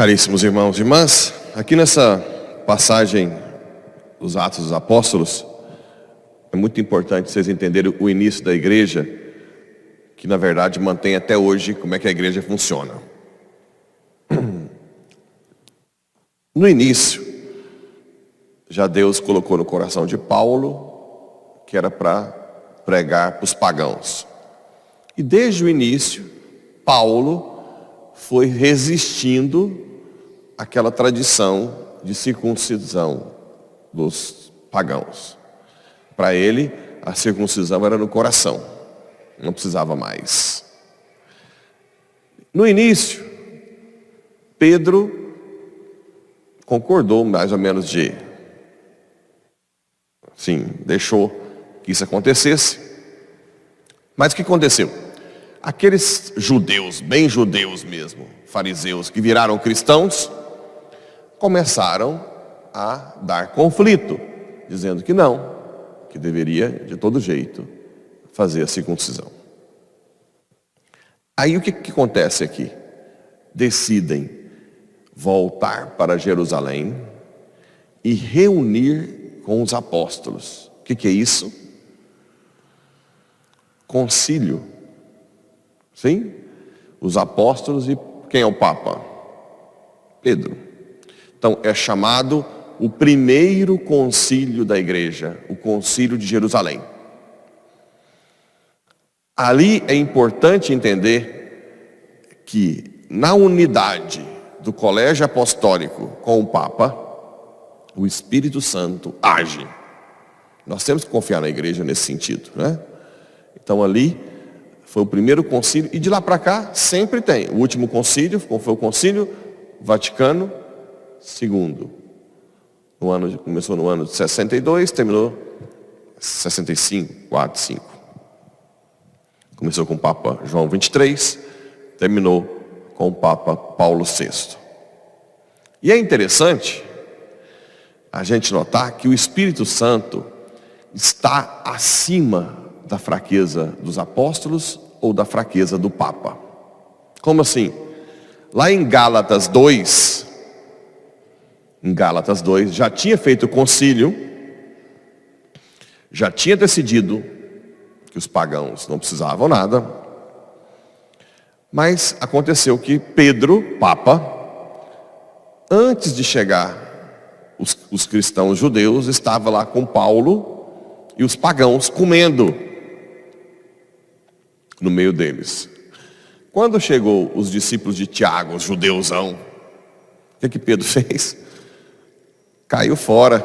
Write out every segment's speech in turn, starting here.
Caríssimos irmãos e irmãs, aqui nessa passagem dos Atos dos Apóstolos, é muito importante vocês entenderem o início da igreja, que na verdade mantém até hoje como é que a igreja funciona. No início, já Deus colocou no coração de Paulo que era para pregar para os pagãos. E desde o início, Paulo foi resistindo àquela tradição de circuncisão dos pagãos. Para ele, a circuncisão era no coração, não precisava mais. No início, Pedro concordou mais ou menos de, sim, deixou que isso acontecesse. Mas o que aconteceu? Aqueles judeus, bem judeus mesmo, fariseus, que viraram cristãos, começaram a dar conflito, dizendo que não, que deveria, de todo jeito, fazer a circuncisão. Aí o que, que acontece aqui? Decidem voltar para Jerusalém e reunir com os apóstolos. O que, que é isso? Concílio Sim? Os apóstolos e quem é o Papa? Pedro. Então é chamado o primeiro concílio da igreja, o concílio de Jerusalém. Ali é importante entender que na unidade do colégio apostólico com o Papa, o Espírito Santo age. Nós temos que confiar na igreja nesse sentido, né? Então ali foi o primeiro concílio, e de lá para cá sempre tem. O último concílio, foi o concílio Vaticano II. No ano, começou no ano de 62, terminou 65, 4, 5. Começou com o Papa João 23, terminou com o Papa Paulo VI. E é interessante a gente notar que o Espírito Santo está acima da fraqueza dos apóstolos ou da fraqueza do Papa. Como assim? Lá em Gálatas 2, em Gálatas 2, já tinha feito o concílio, já tinha decidido que os pagãos não precisavam nada, mas aconteceu que Pedro, Papa, antes de chegar os, os cristãos judeus, estava lá com Paulo e os pagãos comendo no meio deles. Quando chegou os discípulos de Tiago, os judeusão, o que, que Pedro fez? Caiu fora.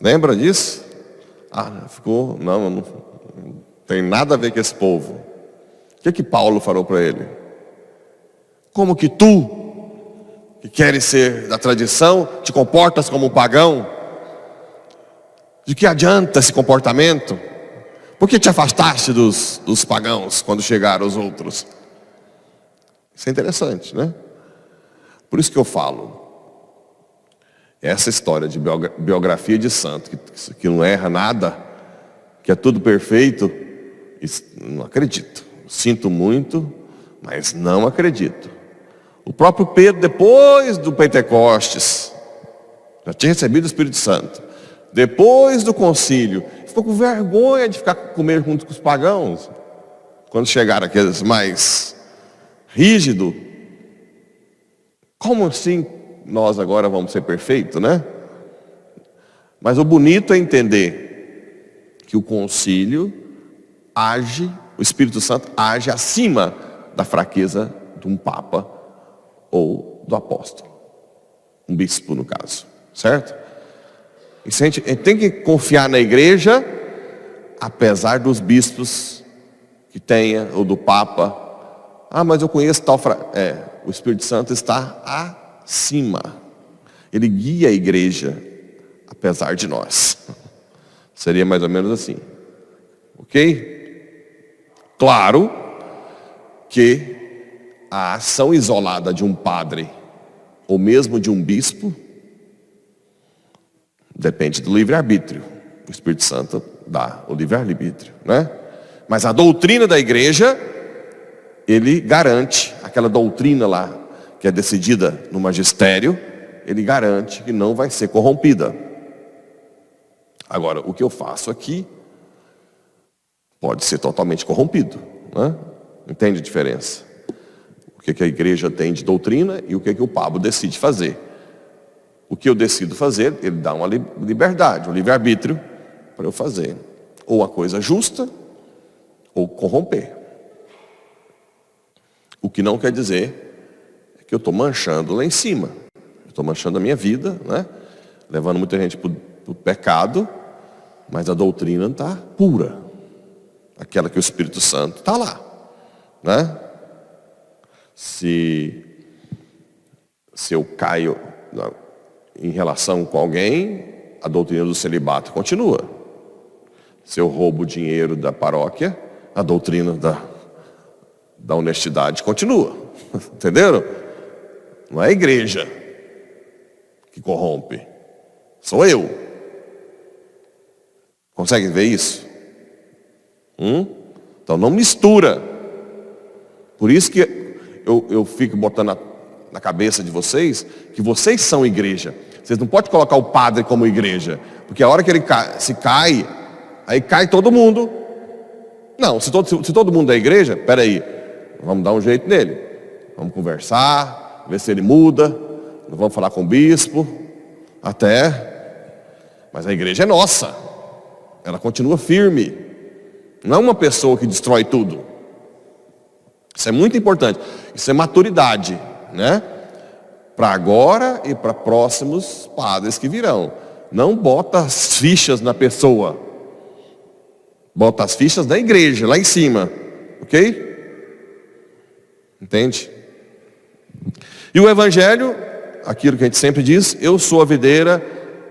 Lembra disso? Ah, ficou, não, não tem nada a ver com esse povo. O que, que Paulo falou para ele? Como que tu, que queres ser da tradição, te comportas como um pagão? De que adianta esse comportamento? Por que te afastaste dos, dos pagãos quando chegaram os outros? Isso é interessante, né? Por isso que eu falo. Essa história de biografia de santo, que, não erra nada, que é tudo perfeito, não acredito. Sinto muito, mas não acredito. O próprio Pedro, depois do Pentecostes, já tinha recebido o Espírito Santo. Depois do concílio, ficou com vergonha de ficar comer junto com os pagãos. Quando chegaram aqueles mais rígidos. Como assim nós agora vamos ser perfeitos, né? Mas o bonito é entender que o concílio age, o Espírito Santo age acima da fraqueza de um papa ou do apóstolo. Um bispo, no caso. Certo? a gente tem que confiar na igreja, apesar dos bispos que tenha, ou do Papa. Ah, mas eu conheço tal. Fra... É, o Espírito Santo está acima. Ele guia a igreja, apesar de nós. Seria mais ou menos assim. Ok? Claro que a ação isolada de um padre, ou mesmo de um bispo, Depende do livre-arbítrio. O Espírito Santo dá o livre-arbítrio, né? Mas a doutrina da igreja, ele garante aquela doutrina lá, que é decidida no magistério, ele garante que não vai ser corrompida. Agora, o que eu faço aqui pode ser totalmente corrompido. Né? Entende a diferença? O que, a igreja tem de doutrina e o que, que o Pablo decide fazer. O que eu decido fazer, ele dá uma liberdade, um livre-arbítrio para eu fazer. Ou a coisa justa, ou corromper. O que não quer dizer que eu estou manchando lá em cima. Estou manchando a minha vida, né? levando muita gente para o pecado, mas a doutrina está pura. Aquela que o Espírito Santo está lá. Né? Se, se eu caio em relação com alguém, a doutrina do celibato continua. Se eu roubo o dinheiro da paróquia, a doutrina da, da honestidade continua. Entenderam? Não é a igreja que corrompe, sou eu. Conseguem ver isso? Hum? Então não mistura. Por isso que eu, eu fico botando na, na cabeça de vocês que vocês são igreja. Vocês não podem colocar o padre como igreja. Porque a hora que ele cai, se cai, aí cai todo mundo. Não, se todo, se todo mundo é igreja, peraí, vamos dar um jeito nele. Vamos conversar, ver se ele muda. Vamos falar com o bispo. Até. Mas a igreja é nossa. Ela continua firme. Não é uma pessoa que destrói tudo. Isso é muito importante. Isso é maturidade, né? Para agora e para próximos padres que virão. Não bota as fichas na pessoa. Bota as fichas da igreja, lá em cima. Ok? Entende? E o Evangelho, aquilo que a gente sempre diz, eu sou a videira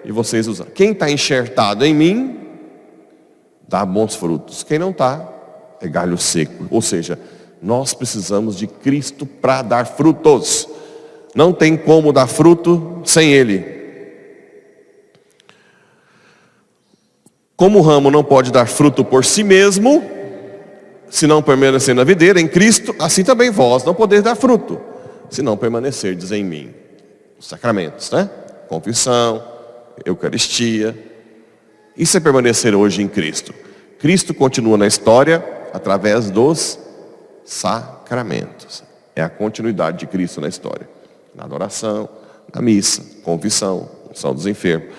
e vocês usam. Quem está enxertado em mim, dá bons frutos. Quem não está, é galho seco. Ou seja, nós precisamos de Cristo para dar frutos. Não tem como dar fruto sem Ele. Como o ramo não pode dar fruto por si mesmo, se não permanecer na videira, em Cristo, assim também vós não podeis dar fruto, se não permanecerdes em mim. Os sacramentos, né? Confissão, Eucaristia. Isso é permanecer hoje em Cristo. Cristo continua na história através dos sacramentos. É a continuidade de Cristo na história. Na adoração, na missa, confissão, unção dos enfermos.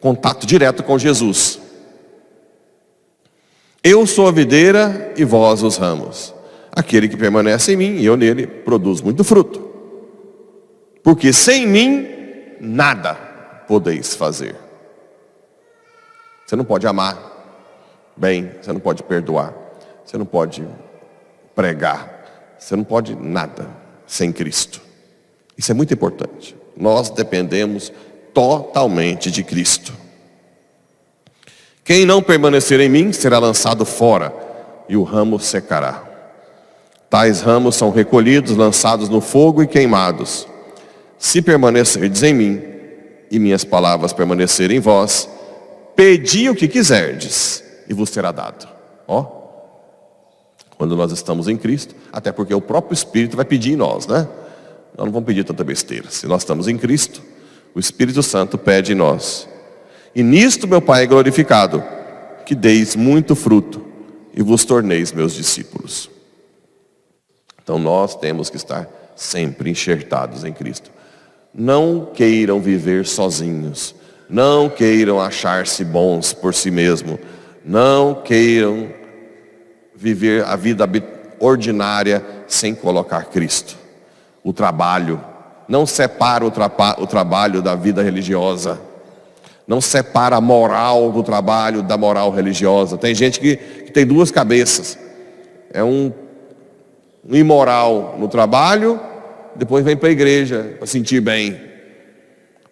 Contato direto com Jesus. Eu sou a videira e vós os ramos. Aquele que permanece em mim e eu nele produz muito fruto. Porque sem mim nada podeis fazer. Você não pode amar bem, você não pode perdoar, você não pode pregar, você não pode nada sem Cristo. Isso é muito importante. Nós dependemos totalmente de Cristo. Quem não permanecer em mim será lançado fora, e o ramo secará. Tais ramos são recolhidos, lançados no fogo e queimados. Se permanecerdes em mim, e minhas palavras permanecerem em vós, pedi o que quiserdes, e vos será dado. Ó, quando nós estamos em Cristo, até porque o próprio Espírito vai pedir em nós, né? Nós não vamos pedir tanta besteira. Se nós estamos em Cristo, o Espírito Santo pede em nós. E nisto meu Pai é glorificado, que deis muito fruto e vos torneis meus discípulos. Então nós temos que estar sempre enxertados em Cristo. Não queiram viver sozinhos. Não queiram achar-se bons por si mesmo. Não queiram viver a vida ordinária sem colocar Cristo. O trabalho. Não separa o, o trabalho da vida religiosa não separa a moral do trabalho da moral religiosa. Tem gente que, que tem duas cabeças. É um imoral no trabalho, depois vem para a igreja para sentir bem.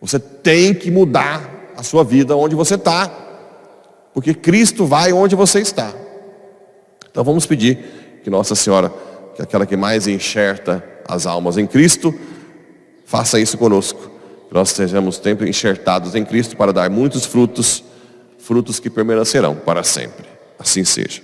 Você tem que mudar a sua vida onde você está, porque Cristo vai onde você está. Então vamos pedir que Nossa Senhora, que é aquela que mais enxerta as almas em Cristo, faça isso conosco nós sejamos sempre enxertados em Cristo para dar muitos frutos, frutos que permanecerão para sempre. Assim seja.